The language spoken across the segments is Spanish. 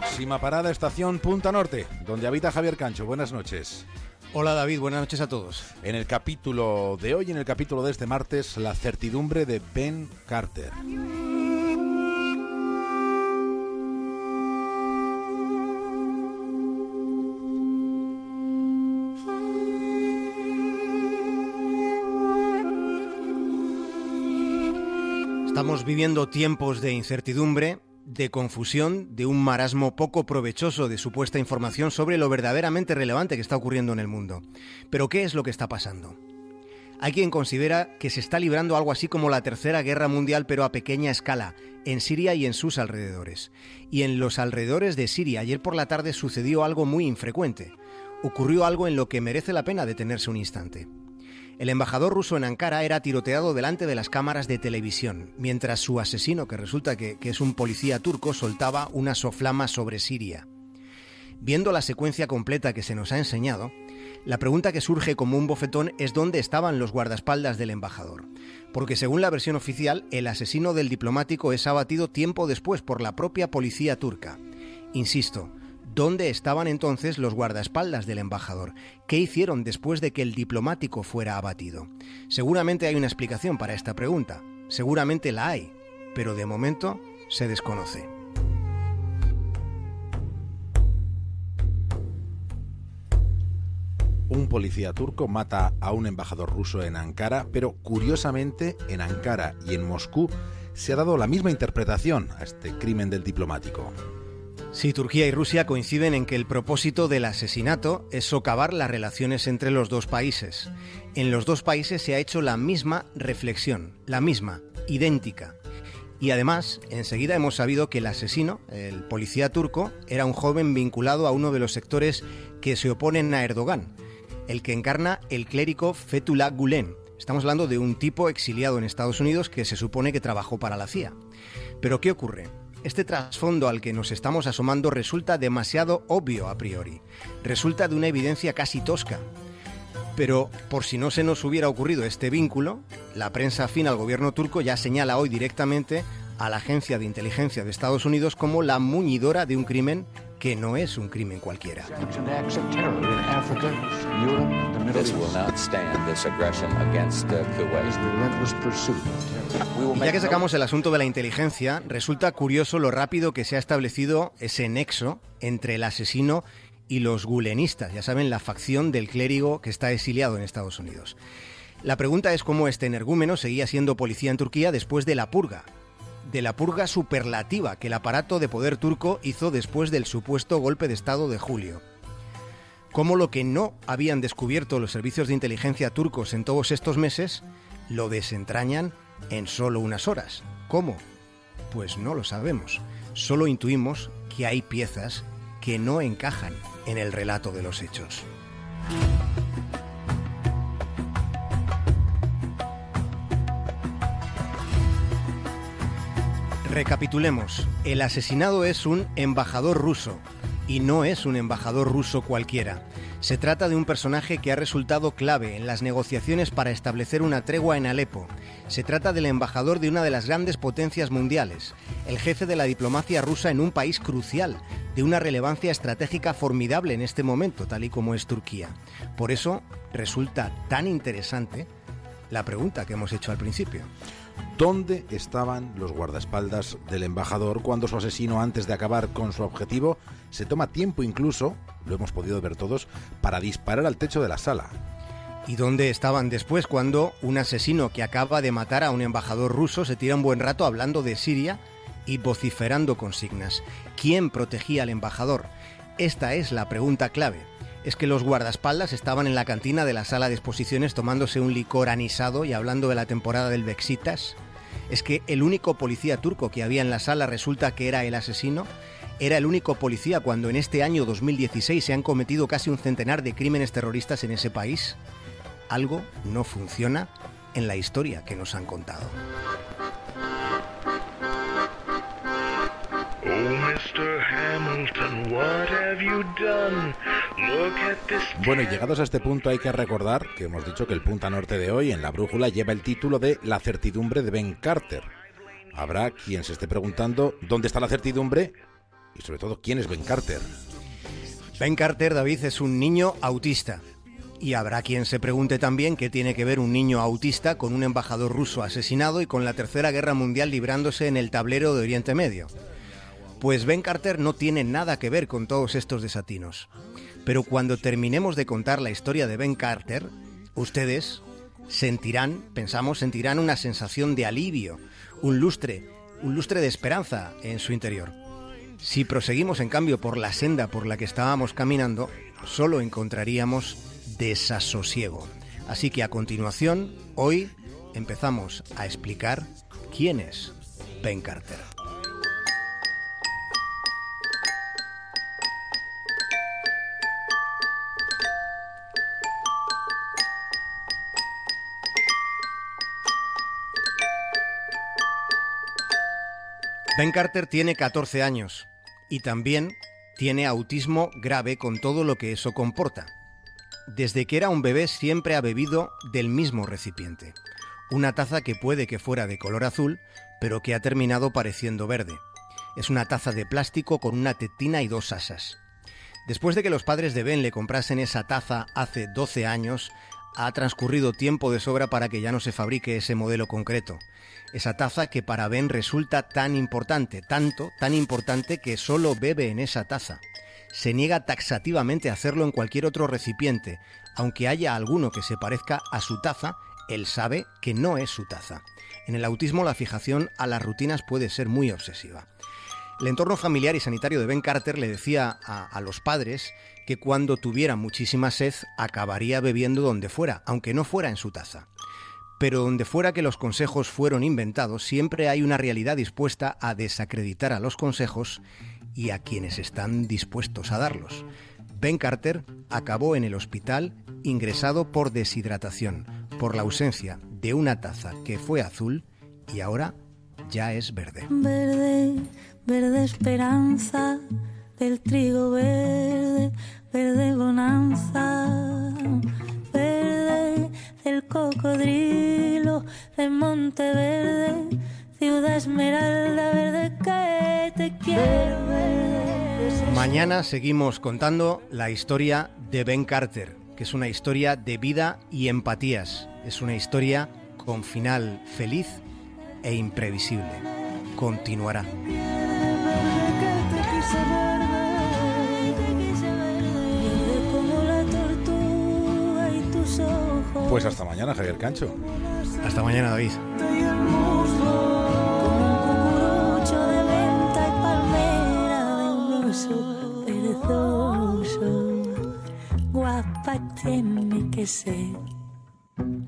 Próxima parada, estación Punta Norte, donde habita Javier Cancho. Buenas noches. Hola David, buenas noches a todos. En el capítulo de hoy, en el capítulo de este martes, la certidumbre de Ben Carter. Estamos viviendo tiempos de incertidumbre, de confusión, de un marasmo poco provechoso de supuesta información sobre lo verdaderamente relevante que está ocurriendo en el mundo. Pero ¿qué es lo que está pasando? Hay quien considera que se está librando algo así como la Tercera Guerra Mundial, pero a pequeña escala, en Siria y en sus alrededores. Y en los alrededores de Siria, ayer por la tarde sucedió algo muy infrecuente. Ocurrió algo en lo que merece la pena detenerse un instante. El embajador ruso en Ankara era tiroteado delante de las cámaras de televisión, mientras su asesino, que resulta que, es un policía turco, soltaba una soflama sobre Siria. Viendo la secuencia completa que se nos ha enseñado, la pregunta que surge como un bofetón es dónde estaban los guardaespaldas del embajador. Porque según la versión oficial, el asesino del diplomático es abatido tiempo después por la propia policía turca. Insisto, ¿Dónde estaban entonces los guardaespaldas del embajador? ¿Qué hicieron después de que el diplomático fuera abatido? Seguramente hay una explicación para esta pregunta. Seguramente la hay, pero de momento se desconoce. Un policía turco mata a un embajador ruso en Ankara, pero curiosamente en Ankara y en Moscú se ha dado la misma interpretación a este crimen del diplomático. Sí, Turquía y Rusia coinciden en que el propósito del asesinato es socavar las relaciones entre los dos países. En los dos países se ha hecho la misma reflexión, la misma, idéntica. Y además, enseguida hemos sabido que el asesino, el policía turco, era un joven vinculado a uno de los sectores que se oponen a Erdogan, el que encarna el clérigo Fethullah Gulen. Estamos hablando de un tipo exiliado en Estados Unidos que se supone que trabajó para la CIA. Pero ¿qué ocurre? Este trasfondo al que nos estamos asomando resulta demasiado obvio a priori, resulta de una evidencia casi tosca. Pero por si no se nos hubiera ocurrido este vínculo, la prensa afín al gobierno turco ya señala hoy directamente a la Agencia de Inteligencia de Estados Unidos como la muñidora de un crimen que no es un crimen cualquiera. Y ya que sacamos el asunto de la inteligencia, resulta curioso lo rápido que se ha establecido ese nexo entre el asesino y los gulenistas, ya saben, la facción del clérigo que está exiliado en Estados Unidos. La pregunta es cómo este energúmeno seguía siendo policía en Turquía después de la purga, de la purga superlativa que el aparato de poder turco hizo después del supuesto golpe de Estado de julio. Cómo lo que no habían descubierto los servicios de inteligencia turcos en todos estos meses, lo desentrañan en solo unas horas. ¿Cómo? Pues no lo sabemos. Solo intuimos que hay piezas que no encajan en el relato de los hechos. Recapitulemos. El asesinado es un embajador ruso y no es un embajador ruso cualquiera. Se trata de un personaje que ha resultado clave en las negociaciones para establecer una tregua en Alepo. Se trata del embajador de una de las grandes potencias mundiales, el jefe de la diplomacia rusa en un país crucial, de una relevancia estratégica formidable en este momento, tal y como es Turquía. Por eso resulta tan interesante la pregunta que hemos hecho al principio. ¿Dónde estaban los guardaespaldas del embajador cuando su asesino, antes de acabar con su objetivo, se toma tiempo incluso, lo hemos podido ver todos, para disparar al techo de la sala? ¿Y dónde estaban después cuando un asesino que acaba de matar a un embajador ruso se tira un buen rato hablando de Siria y vociferando consignas? ¿Quién protegía al embajador? Esta es la pregunta clave es que los guardaespaldas estaban en la cantina de la sala de exposiciones tomándose un licor anisado y hablando de la temporada del Bexitas. Es que el único policía turco que había en la sala resulta que era el asesino. Era el único policía cuando en este año 2016 se han cometido casi un centenar de crímenes terroristas en ese país. Algo no funciona en la historia que nos han contado. Bueno, y llegados a este punto hay que recordar que hemos dicho que el punta norte de hoy en la brújula lleva el título de La certidumbre de Ben Carter. Habrá quien se esté preguntando dónde está la certidumbre y sobre todo quién es Ben Carter. Ben Carter, David, es un niño autista. Y habrá quien se pregunte también qué tiene que ver un niño autista con un embajador ruso asesinado y con la Tercera Guerra Mundial librándose en el tablero de Oriente Medio. Pues Ben Carter no tiene nada que ver con todos estos desatinos. Pero cuando terminemos de contar la historia de Ben Carter, ustedes sentirán, pensamos, sentirán una sensación de alivio, un lustre, un lustre de esperanza en su interior. Si proseguimos en cambio por la senda por la que estábamos caminando, solo encontraríamos desasosiego. Así que a continuación, hoy empezamos a explicar quién es Ben Carter. Ben Carter tiene 14 años y también tiene autismo grave con todo lo que eso comporta. Desde que era un bebé siempre ha bebido del mismo recipiente, una taza que puede que fuera de color azul, pero que ha terminado pareciendo verde. Es una taza de plástico con una tetina y dos asas. Después de que los padres de Ben le comprasen esa taza hace 12 años, ha transcurrido tiempo de sobra para que ya no se fabrique ese modelo concreto. Esa taza que para Ben resulta tan importante, tanto, tan importante que solo bebe en esa taza. Se niega taxativamente a hacerlo en cualquier otro recipiente. Aunque haya alguno que se parezca a su taza, él sabe que no es su taza. En el autismo la fijación a las rutinas puede ser muy obsesiva. El entorno familiar y sanitario de Ben Carter le decía a, los padres que cuando tuviera muchísima sed acabaría bebiendo donde fuera, aunque no fuera en su taza. Pero donde fuera que los consejos fueron inventados, siempre hay una realidad dispuesta a desacreditar a los consejos y a quienes están dispuestos a darlos. Ben Carter acabó en el hospital ingresado por deshidratación, por la ausencia de una taza que fue azul y ahora ya es verde. Verde, verde esperanza del trigo verde, verde bonanza, verde del cocodrilo de Monteverde, ciudad esmeralda verde que te quiero verde. Mañana seguimos contando la historia de Ben Carter, que es una historia de vida y empatías. Es una historia con final feliz e imprevisible. Continuará. Pues hasta mañana, Javier Cancho. Hasta mañana, David. Guapa tiene que ser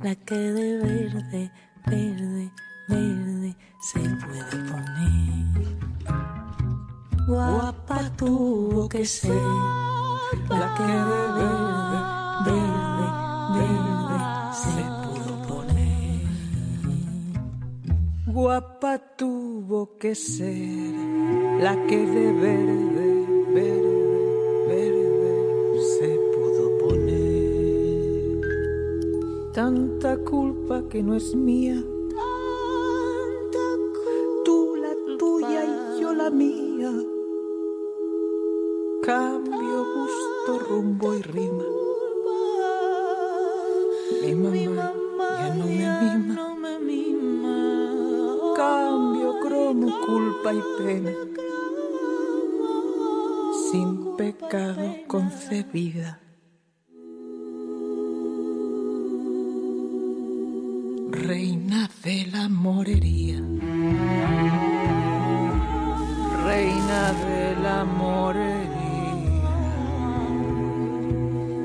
la que de verde, verde, verde se puede poner. Guapa tuvo que ser la que de verde, verde, verde tuvo que ser la que de verde, verde, verde se pudo poner. Tanta culpa que no es mía. Tú la tuya y yo la mía. Cambio, gusto, rumbo y rima. Mi mamá ya no me culpa y pena. Sin pecado concebida. Reina de la morería. Reina de la morería.